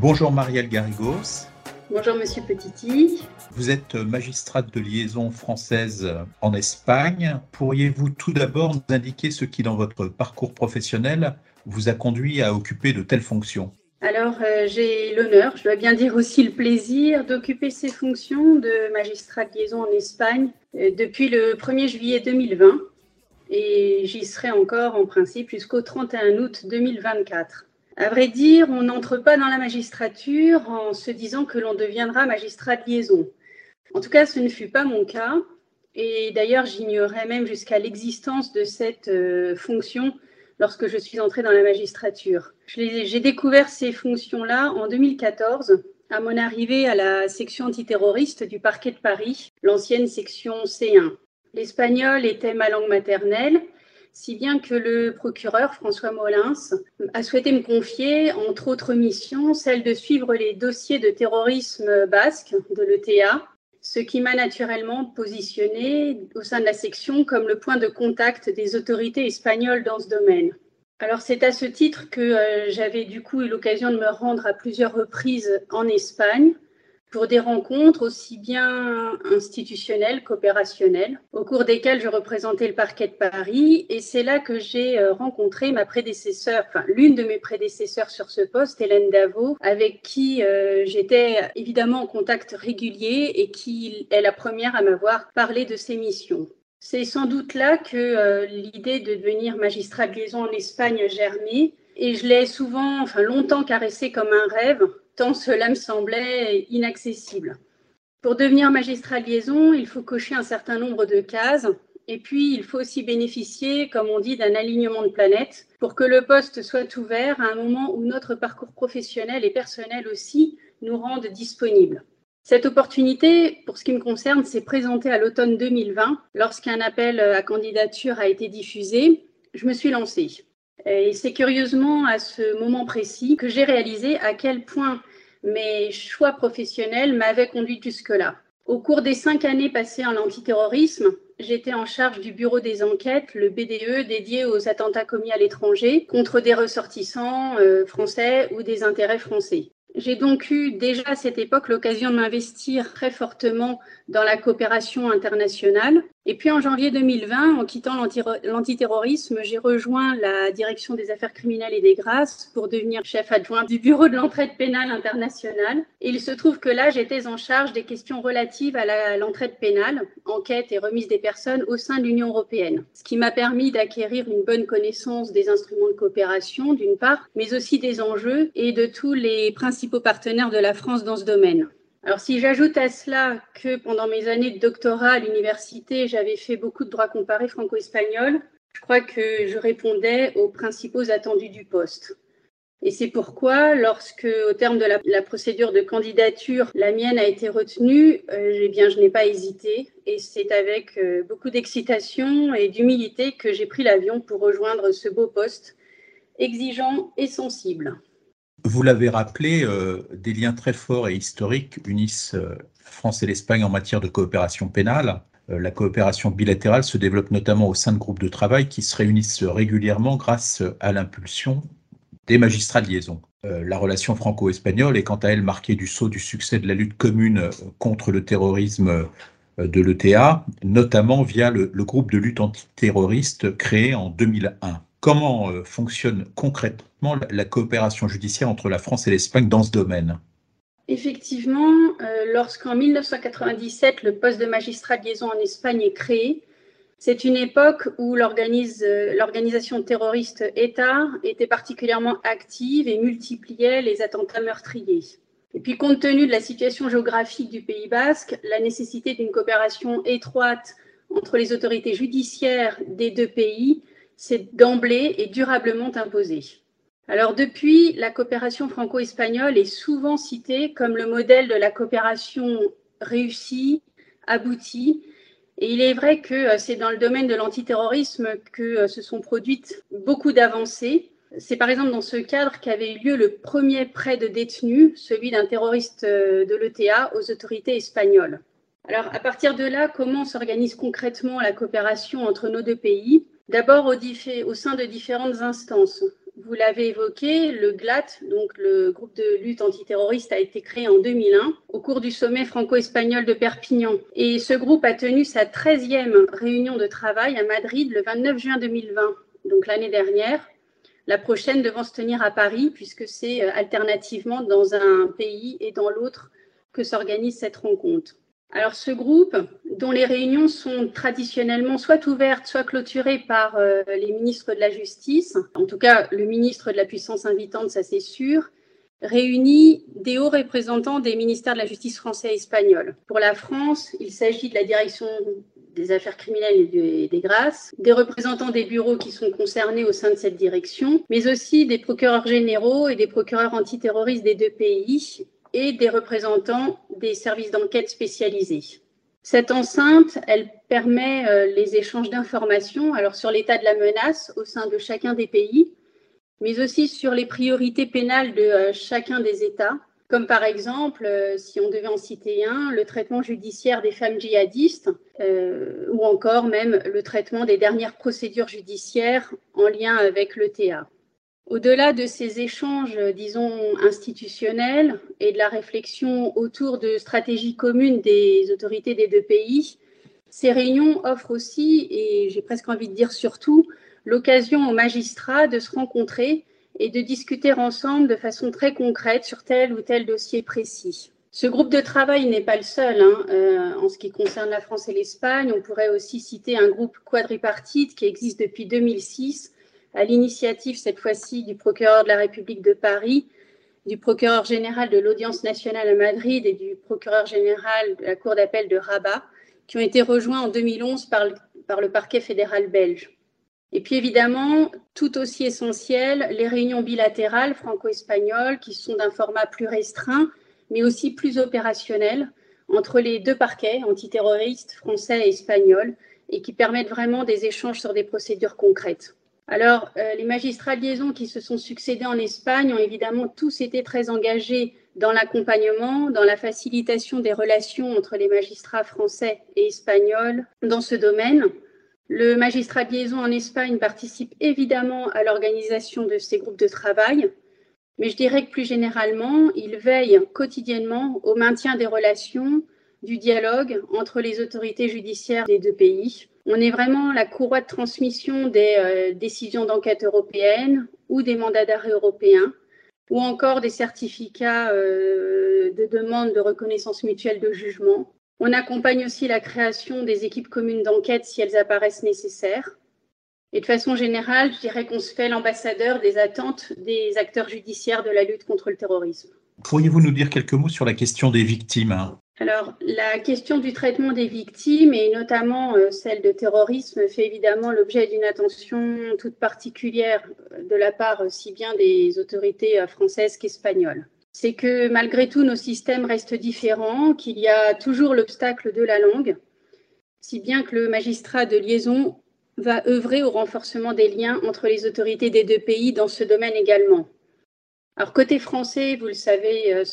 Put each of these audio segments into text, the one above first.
Bonjour Marielle Garrigos. Bonjour Monsieur Petiti. Vous êtes magistrate de liaison française en Espagne. Pourriez-vous tout d'abord nous indiquer ce qui, dans votre parcours professionnel, vous a conduit à occuper de telles fonctions? Alors, euh, j'ai l'honneur, je dois bien dire aussi le plaisir, d'occuper ces fonctions de magistrat de liaison en Espagne euh, depuis le 1er juillet 2020 et j'y serai encore en principe jusqu'au 31 août 2024. À vrai dire, on n'entre pas dans la magistrature en se disant que l'on deviendra magistrat de liaison. En tout cas, ce ne fut pas mon cas. Et d'ailleurs, j'ignorais même jusqu'à l'existence de cette euh, fonction lorsque je suis entrée dans la magistrature. J'ai découvert ces fonctions-là en 2014 à mon arrivée à la section antiterroriste du parquet de Paris, l'ancienne section C1. L'espagnol était ma langue maternelle si bien que le procureur François Molins a souhaité me confier, entre autres missions, celle de suivre les dossiers de terrorisme basque de l'ETA, ce qui m'a naturellement positionné au sein de la section comme le point de contact des autorités espagnoles dans ce domaine. Alors c'est à ce titre que euh, j'avais du coup eu l'occasion de me rendre à plusieurs reprises en Espagne pour des rencontres aussi bien institutionnelles qu'opérationnelles, au cours desquelles je représentais le parquet de Paris. Et c'est là que j'ai euh, rencontré ma prédécesseur, enfin l'une de mes prédécesseurs sur ce poste, Hélène Davot, avec qui euh, j'étais évidemment en contact régulier et qui est la première à m'avoir parlé de ses missions. C'est sans doute là que euh, l'idée de devenir magistrat de liaison en Espagne germé et je l'ai souvent, enfin longtemps caressé comme un rêve tant cela me semblait inaccessible. Pour devenir magistrat de liaison, il faut cocher un certain nombre de cases. Et puis, il faut aussi bénéficier, comme on dit, d'un alignement de planètes pour que le poste soit ouvert à un moment où notre parcours professionnel et personnel aussi nous rendent disponibles. Cette opportunité, pour ce qui me concerne, s'est présentée à l'automne 2020 lorsqu'un appel à candidature a été diffusé. Je me suis lancée. Et c'est curieusement à ce moment précis que j'ai réalisé à quel point mes choix professionnels m'avaient conduit jusque-là. Au cours des cinq années passées en antiterrorisme, j'étais en charge du bureau des enquêtes, le BDE, dédié aux attentats commis à l'étranger contre des ressortissants euh, français ou des intérêts français. J'ai donc eu déjà à cette époque l'occasion de m'investir très fortement dans la coopération internationale. Et puis en janvier 2020, en quittant l'antiterrorisme, j'ai rejoint la direction des affaires criminelles et des grâces pour devenir chef adjoint du bureau de l'entraide pénale internationale. Et il se trouve que là, j'étais en charge des questions relatives à l'entraide pénale, enquête et remise des personnes au sein de l'Union européenne. Ce qui m'a permis d'acquérir une bonne connaissance des instruments de coopération, d'une part, mais aussi des enjeux et de tous les principaux partenaires de la France dans ce domaine. Alors si j'ajoute à cela que pendant mes années de doctorat à l'université, j'avais fait beaucoup de droit comparé franco-espagnol, je crois que je répondais aux principaux attendus du poste. Et c'est pourquoi, lorsque, au terme de la, procédure de candidature, la mienne a été retenue, euh, eh je n'ai pas hésité. Et c'est avec euh, beaucoup d'excitation et d'humilité que j'ai pris l'avion pour rejoindre ce beau poste, exigeant et sensible. Vous l'avez rappelé, euh, des liens très forts et historiques unissent euh, France et l'Espagne en matière de coopération pénale. Euh, la coopération bilatérale se développe notamment au sein de groupes de travail qui se réunissent régulièrement grâce à l'impulsion des magistrats de liaison. la relation franco-espagnole est quant à elle marquée du saut du succès de la lutte commune contre le terrorisme de l'ETA, notamment via le, le groupe de lutte antiterroriste créé en 2001 comment euh, fonctionne concrètement la coopération judiciaire entre la France et l'Espagne dans ce domaine? Effectivement, euh, lorsqu'en 1997, le poste de magistrat de liaison en Espagne est créé, c'est une époque où l'organisation terroriste ETA était particulièrement active et multipliait les attentats meurtriers. Et puis, compte tenu de la situation géographique du Pays basque, la nécessité d'une coopération étroite entre les autorités judiciaires des deux pays c'est d'emblée et durablement imposé. Alors depuis, la coopération franco-espagnole est souvent citée comme le modèle de la coopération réussie, aboutie. Et il est vrai que euh, c'est dans le domaine de l'antiterrorisme que euh, se sont produites beaucoup d'avancées. C'est par exemple dans ce cadre qu'avait eu lieu le premier prêt de détenus, celui d'un terroriste euh, de l'ETA aux autorités espagnoles. Alors à partir de là, comment s'organise concrètement la coopération entre nos deux pays? D'abord au, sein de différentes instances. Vous l'avez évoqué, le GLAT, donc le groupe de lutte antiterroriste, a été créé en 2001 au cours du sommet franco-espagnol de Perpignan. Et ce groupe a tenu sa 13e réunion de travail à Madrid le 29 juin 2020, donc l'année dernière. La prochaine devant se tenir à Paris, puisque c'est euh, alternativement dans un pays et dans l'autre que s'organise cette rencontre. Alors ce groupe, dont les réunions sont traditionnellement soit ouvertes, soit clôturées par euh, les ministres de la Justice, en tout cas le ministre de la puissance invitante, ça c'est sûr, réunit des hauts représentants des ministères de la Justice français et espagnol. Pour la France, il s'agit de la direction des affaires criminelles et des grâces, des représentants des bureaux qui sont concernés au sein de cette direction, mais aussi des procureurs généraux et des procureurs antiterroristes des deux pays et des représentants des services d'enquête spécialisés. Cette enceinte, permet euh, les échanges d'informations alors sur l'état de la menace au sein de chacun des pays, mais aussi sur les priorités pénales de euh, chacun des États, comme par exemple, euh, si on devait en citer un, le traitement judiciaire des femmes djihadistes, ou encore même le traitement des dernières procédures judiciaires en lien avec l'ETA. Au-delà de ces échanges, disons, institutionnels et de la réflexion autour de stratégies communes des autorités des deux pays, ces réunions offrent aussi, et j'ai presque envie de dire surtout, l'occasion aux magistrats de se rencontrer et de discuter ensemble de façon très concrète sur tel ou tel dossier précis. Ce groupe de travail n'est pas le seul. Hein. Euh, en ce qui concerne la France et l'Espagne, on pourrait aussi citer un groupe quadripartite qui existe depuis 2006 à l'initiative cette fois-ci du procureur de la République de Paris, du procureur général de l'Audience nationale à Madrid et du procureur général de la Cour d'appel de Rabat, qui ont été rejoints en 2011 par le, par le parquet fédéral belge. Et puis évidemment, tout aussi essentiel, les réunions bilatérales franco-espagnoles qui sont d'un format plus restreint, mais aussi plus opérationnel entre les deux parquets antiterroristes français et espagnols et qui permettent vraiment des échanges sur des procédures concrètes. Alors, euh, les magistrats de liaison qui se sont succédés en Espagne ont évidemment tous été très engagés dans l'accompagnement, dans la facilitation des relations entre les magistrats français et espagnols dans ce domaine. Le magistrat liaison en Espagne participe évidemment à l'organisation de ces groupes de travail, mais je dirais que plus généralement, il veille quotidiennement au maintien des relations, du dialogue entre les autorités judiciaires des deux pays on est vraiment la courroie de transmission des euh, décisions d'enquête européennes ou des mandats d'arrêt européens ou encore des certificats euh, de demande de reconnaissance mutuelle de jugement. On accompagne aussi la création des équipes communes d'enquête si elles apparaissent nécessaires. Et de façon générale, je dirais qu'on se fait l'ambassadeur des attentes des acteurs judiciaires de la lutte contre le terrorisme. Pourriez-vous nous dire quelques mots sur la question des victimes hein? Alors, la question du traitement des victimes, et notamment euh, celle de terrorisme, fait évidemment l'objet d'une attention toute particulière de la part aussi bien des autorités euh, françaises qu'espagnoles. C'est que malgré tout, nos systèmes restent différents, qu'il y a toujours l'obstacle de la langue, si bien que le magistrat de liaison va œuvrer au renforcement des liens entre les autorités des deux pays dans ce domaine également. Alors, côté français, vous le savez euh,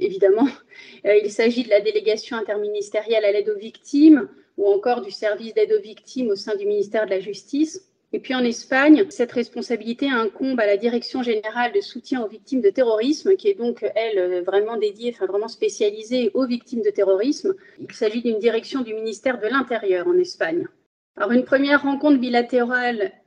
évidemment, euh, il s'agit de la délégation interministérielle à l'aide aux victimes ou encore du service d'aide aux victimes au sein du ministère de la Justice. Et puis en Espagne, cette responsabilité incombe à la Direction générale de soutien aux victimes de terrorisme, qui est donc, elle, vraiment dédiée, enfin vraiment spécialisée aux victimes de terrorisme. Il s'agit d'une direction du ministère de l'Intérieur en Espagne. Alors une première rencontre bilatérale euh,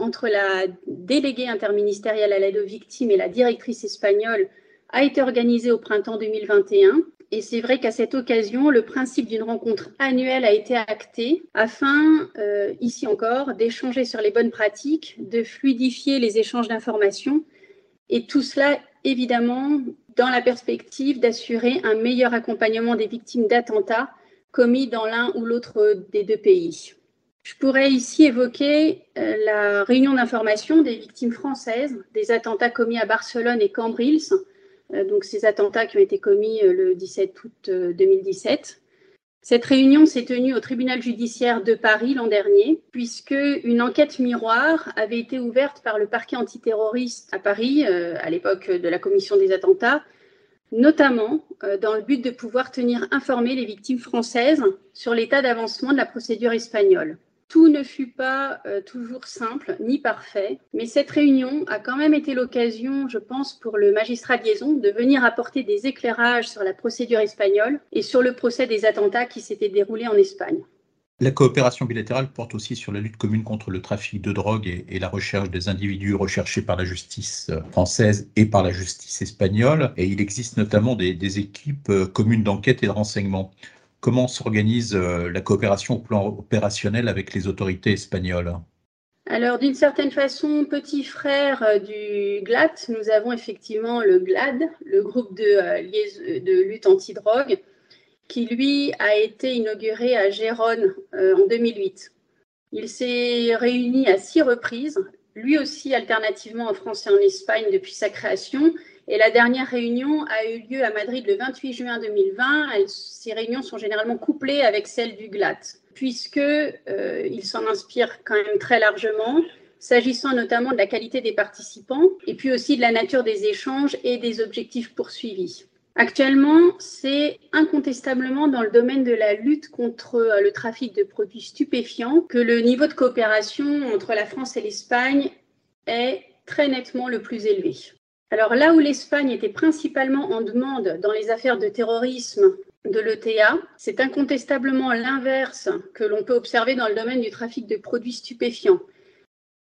entre la déléguée interministérielle à l'aide aux victimes et la directrice espagnole a été organisée au printemps 2021. Et c'est vrai qu'à cette occasion, le principe d'une rencontre annuelle a été acté afin, euh, ici encore, d'échanger sur les bonnes pratiques, de fluidifier les échanges d'informations et tout cela, évidemment, dans la perspective d'assurer un meilleur accompagnement des victimes d'attentats commis dans l'un ou l'autre des deux pays. Je pourrais ici évoquer euh, la réunion d'information des victimes françaises des attentats commis à Barcelone et Cambrils, euh, donc ces attentats qui ont été commis euh, le 17 août 2017. Cette réunion s'est tenue au tribunal judiciaire de Paris l'an dernier, puisque une enquête miroir avait été ouverte par le parquet antiterroriste à Paris à l'époque de la commission des attentats notamment dans le but de pouvoir tenir informées les victimes françaises sur l'état d'avancement de la procédure espagnole. Tout ne fut pas euh, toujours simple ni parfait, mais cette réunion a quand même été l'occasion, je pense, pour le magistrat de liaison de venir apporter des éclairages sur la procédure espagnole et sur le procès des attentats qui s'étaient déroulés en Espagne. La coopération bilatérale porte aussi sur la lutte commune contre le trafic de drogue et, la recherche des individus recherchés par la justice euh, française et par la justice espagnole. Et il existe notamment des, équipes euh, communes d'enquête et de renseignement. Comment s'organise euh, la coopération au plan opérationnel avec les autorités espagnoles? Alors, d'une certaine façon, petit frère du GLAT, nous avons effectivement le GLAD, le groupe de, de lutte anti-drogue, qui lui a été inauguré à Gérone euh, en 2008. Il s'est réuni à six reprises, lui aussi alternativement en France et en Espagne depuis sa création. Et la dernière réunion a eu lieu à Madrid le 28 juin 2020. ces réunions sont généralement couplées avec celles du GLAT, puisqu'il euh, s'en inspire quand même très largement, s'agissant notamment de la qualité des participants et puis aussi de la nature des échanges et des objectifs poursuivis. Actuellement, c'est incontestablement dans le domaine de la lutte contre euh, le trafic de produits stupéfiants que le niveau de coopération entre la France et l'Espagne est très nettement le plus élevé. Alors là où l'Espagne était principalement en demande dans les affaires de terrorisme de l'ETA, c'est incontestablement l'inverse que l'on peut observer dans le domaine du trafic de produits stupéfiants.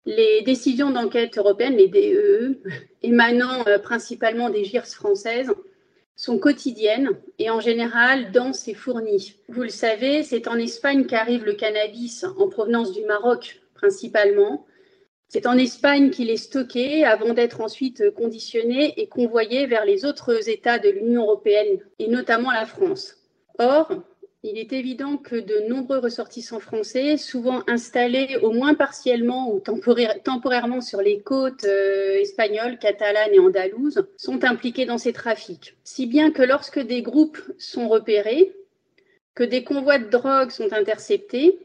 Les décisions d'enquête européennes, les DEE, e, émanant euh, principalement des GIRS françaises, sont quotidiennes et en général denses et fournies. Vous le savez, c'est en Espagne qu'arrive le cannabis en provenance du Maroc principalement. C'est en Espagne qu'il est stocké avant d'être ensuite conditionné et convoyé vers les autres États de l'Union européenne et notamment la France. Or, il est évident que de nombreux ressortissants français, souvent installés au moins partiellement ou temporairement sur les côtes euh, espagnoles, catalanes et andalouses, sont impliqués dans ces trafics. Si bien que lorsque des groupes sont repérés, que des convois de drogue sont interceptés,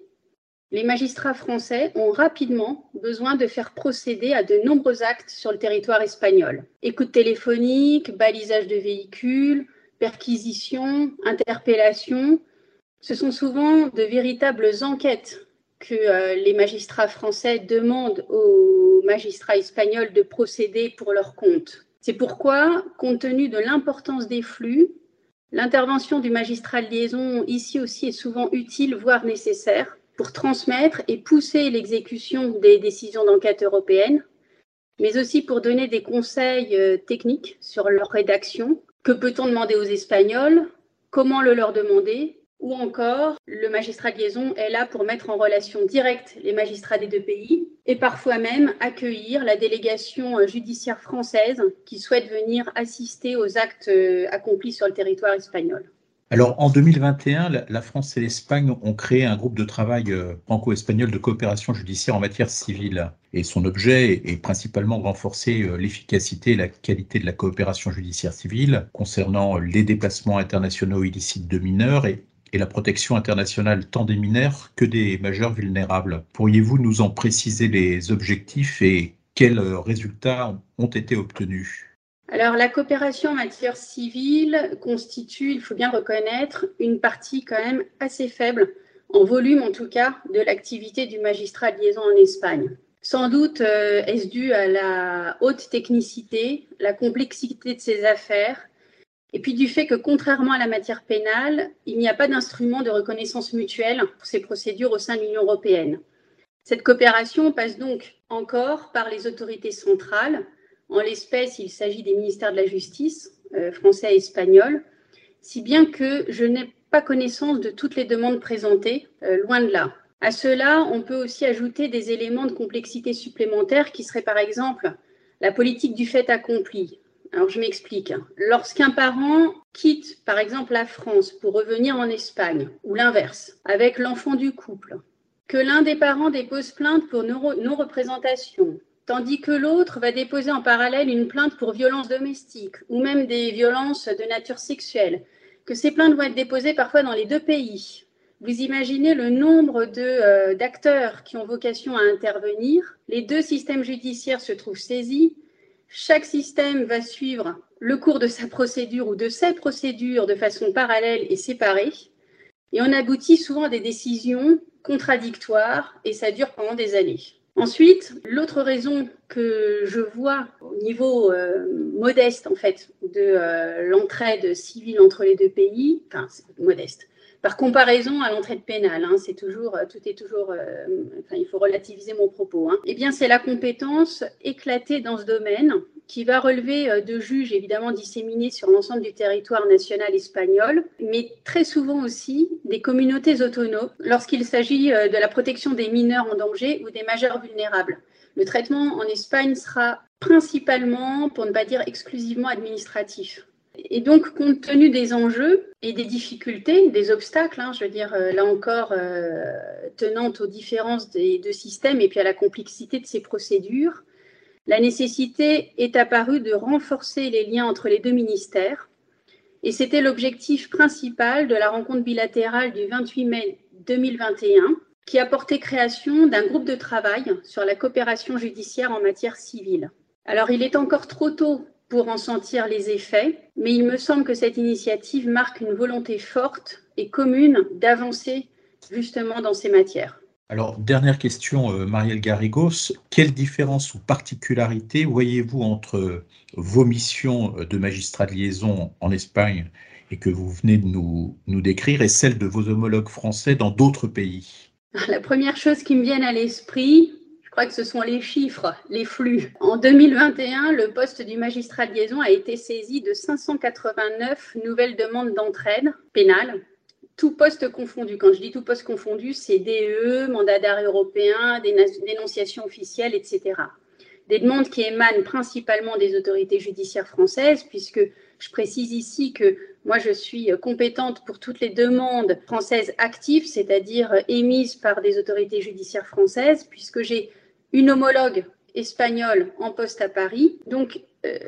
les magistrats français ont rapidement besoin de faire procéder à de nombreux actes sur le territoire espagnol. Écoute téléphonique, balisage de véhicules, perquisition, interpellation, ce sont souvent de véritables enquêtes que euh, les magistrats français demandent aux magistrats espagnols de procéder pour leur compte. C'est pourquoi, compte tenu de l'importance des flux, l'intervention du magistrat de liaison ici aussi est souvent utile, voire nécessaire, pour transmettre et pousser l'exécution des décisions d'enquête européennes, mais aussi pour donner des conseils euh, techniques sur leur rédaction. Que peut-on demander aux Espagnols? Comment le leur demander? Ou encore le magistrat de liaison est là pour mettre en relation directe les magistrats des deux pays et parfois même accueillir la délégation judiciaire française qui souhaite venir assister aux actes euh, accomplis sur le territoire espagnol. Alors en 2021, la France et l'Espagne ont créé un groupe de travail euh, franco-espagnol de coopération judiciaire en matière civile. Et son objet est principalement de renforcer euh, l'efficacité et la qualité de la coopération judiciaire civile concernant les déplacements internationaux illicites de mineurs et et la protection internationale tant des mineurs que des majeurs vulnérables. Pourriez-vous nous en préciser les objectifs et quels résultats ont été obtenus? Alors, la coopération en matière civile constitue, il faut bien reconnaître, une partie quand même assez faible, en volume en tout cas, de l'activité du magistrat de liaison en Espagne. Sans doute euh, est-ce dû à la haute technicité, la complexité de ses affaires et puis du fait que, contrairement à la matière pénale, il n'y a pas d'instrument de reconnaissance mutuelle pour ces procédures au sein de l'Union européenne. Cette coopération passe donc encore par les autorités centrales. En l'espèce, il s'agit des ministères de la Justice, euh, français et espagnol, si bien que je n'ai pas connaissance de toutes les demandes présentées, euh, loin de là. À cela, on peut aussi ajouter des éléments de complexité supplémentaires qui seraient par exemple la politique du fait accompli, alors, je m'explique. Lorsqu'un parent quitte, par exemple, la France pour revenir en Espagne, ou l'inverse, avec l'enfant du couple, que l'un des parents dépose plainte pour non-représentation, tandis que l'autre va déposer en parallèle une plainte pour violence domestique ou même des violences de nature sexuelle, que ces plaintes vont être déposées parfois dans les deux pays. Vous imaginez le nombre euh, d'acteurs qui ont vocation à intervenir. Les deux systèmes judiciaires se trouvent saisis. Chaque système va suivre le cours de sa procédure ou de ses procédures de façon parallèle et séparée. Et on aboutit souvent à des décisions contradictoires et ça dure pendant des années. Ensuite, l'autre raison que je vois au niveau euh, modeste en fait de euh, l'entraide civile entre les deux pays, enfin modeste, par comparaison à l'entraide pénale, hein, c'est toujours, tout est toujours, euh, enfin, il faut relativiser mon propos. Hein, eh bien, c'est la compétence éclatée dans ce domaine qui va relever euh, de juges évidemment disséminés sur l'ensemble du territoire national espagnol, mais très souvent aussi des communautés autonomes lorsqu'il s'agit euh, de la protection des mineurs en danger ou des majeurs vulnérables. Le traitement en Espagne sera principalement, pour ne pas dire exclusivement, administratif. Et donc, compte tenu des enjeux et des difficultés, des obstacles, hein, je veux dire, euh, là encore, tenant aux différences des deux systèmes et puis à la complexité de ces procédures, la nécessité est apparue de renforcer les liens entre les deux ministères et c'était l'objectif principal de la rencontre bilatérale du 28 mai 2021 qui a porté création d'un groupe de travail sur la coopération judiciaire en matière civile. Alors il est encore trop tôt pour en sentir les effets, mais il me semble que cette initiative marque une volonté forte et commune d'avancer justement dans ces matières. Alors, dernière question, euh, Marielle Garrigos. Quelle différence ou particularité voyez-vous entre vos missions de magistrat de liaison en Espagne et que vous venez de nous décrire et celles de vos homologues français dans d'autres pays? La première chose qui me vient à l'esprit, je crois que ce sont les chiffres, les flux. En 2021, le poste du magistrat de liaison a été saisi de 589 nouvelles demandes d'entraide pénale tout poste confondu. Quand je dis tout poste confondu, c'est DE, mandat d'arrêt européen, dénonciation officielle, etc. Des demandes qui émanent principalement des autorités judiciaires françaises, puisque je précise ici que moi, je suis compétente pour toutes les demandes françaises actives, c'est-à-dire émises par des autorités judiciaires françaises, puisque j'ai une homologue espagnole en poste à Paris. Donc, euh,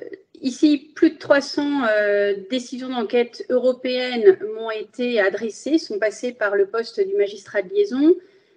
Ici, plus de 300 euh, décisions d'enquête européennes m'ont été adressées, sont passées par le poste du magistrat de liaison.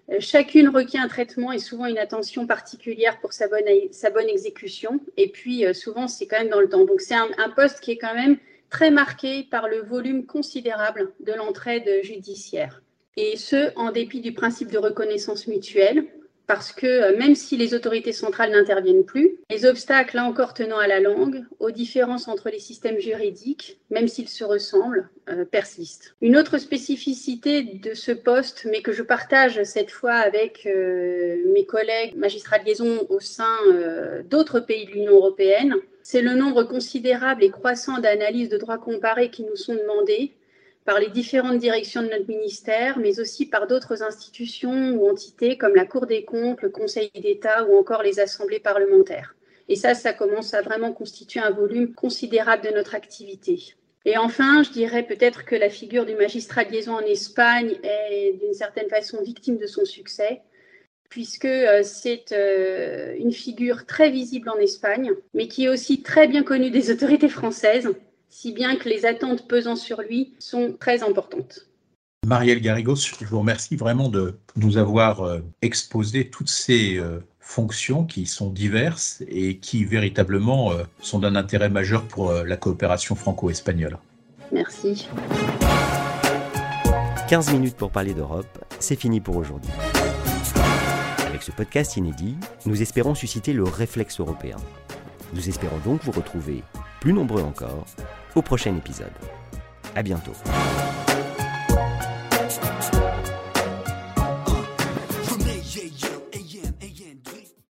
Euh, chacune requiert un traitement et souvent une attention particulière pour sa bonne, exécution. Et puis, euh, souvent, c'est quand même dans le temps. Donc, c'est un, un, poste qui est quand même très marqué par le volume considérable de l'entraide judiciaire. Et ce, en dépit du principe de reconnaissance mutuelle, parce que euh, même si les autorités centrales n'interviennent plus, les obstacles, là encore tenant à la langue, aux différences entre les systèmes juridiques, même s'ils se ressemblent, euh, persistent. Une autre spécificité de ce poste, mais que je partage cette fois avec euh, mes collègues magistrats de liaison au sein d'autres pays de l'Union européenne, c'est le nombre considérable et croissant d'analyses de droits comparés qui nous sont demandées par les différentes directions de notre ministère, mais aussi par d'autres institutions ou entités comme la Cour des comptes, le Conseil d'État ou encore les assemblées parlementaires. Et ça, ça commence à vraiment constituer un volume considérable de notre activité. Et enfin, je dirais peut-être que la figure du magistrat de liaison en Espagne est d'une certaine façon victime de son succès, puisque euh, c'est euh, une figure très visible en Espagne, mais qui est aussi très bien connue des autorités françaises si bien que les attentes pesant sur lui sont très importantes. Marielle Garrigos, je vous remercie vraiment de nous avoir euh, exposé toutes ces euh, fonctions qui sont diverses et qui véritablement euh, sont d'un intérêt majeur pour la coopération franco-espagnole. Merci. 15 minutes pour parler d'Europe, c'est fini pour aujourd'hui. Avec ce podcast inédit, nous espérons susciter le réflexe européen. Nous espérons donc vous retrouver plus nombreux encore au prochain épisode. À bientôt.